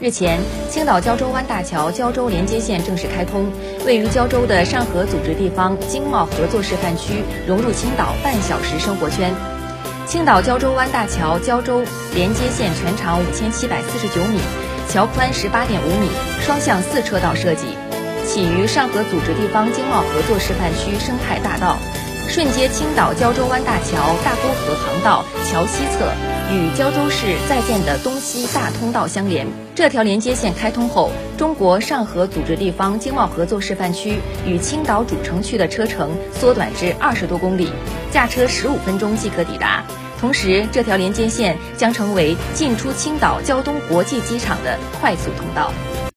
日前，青岛胶州湾大桥胶州连接线正式开通，位于胶州的上合组织地方经贸合作示范区融入青岛半小时生活圈。青岛胶州湾大桥胶州连接线全长五千七百四十九米，桥宽十八点五米，双向四车道设计，起于上合组织地方经贸合作示范区生态大道。顺接青岛胶州湾大桥大沽河航道桥西侧，与胶州市在建的东西大通道相连。这条连接线开通后，中国上合组织地方经贸合作示范区与青岛主城区的车程缩短至二十多公里，驾车十五分钟即可抵达。同时，这条连接线将成为进出青岛胶东国际机场的快速通道。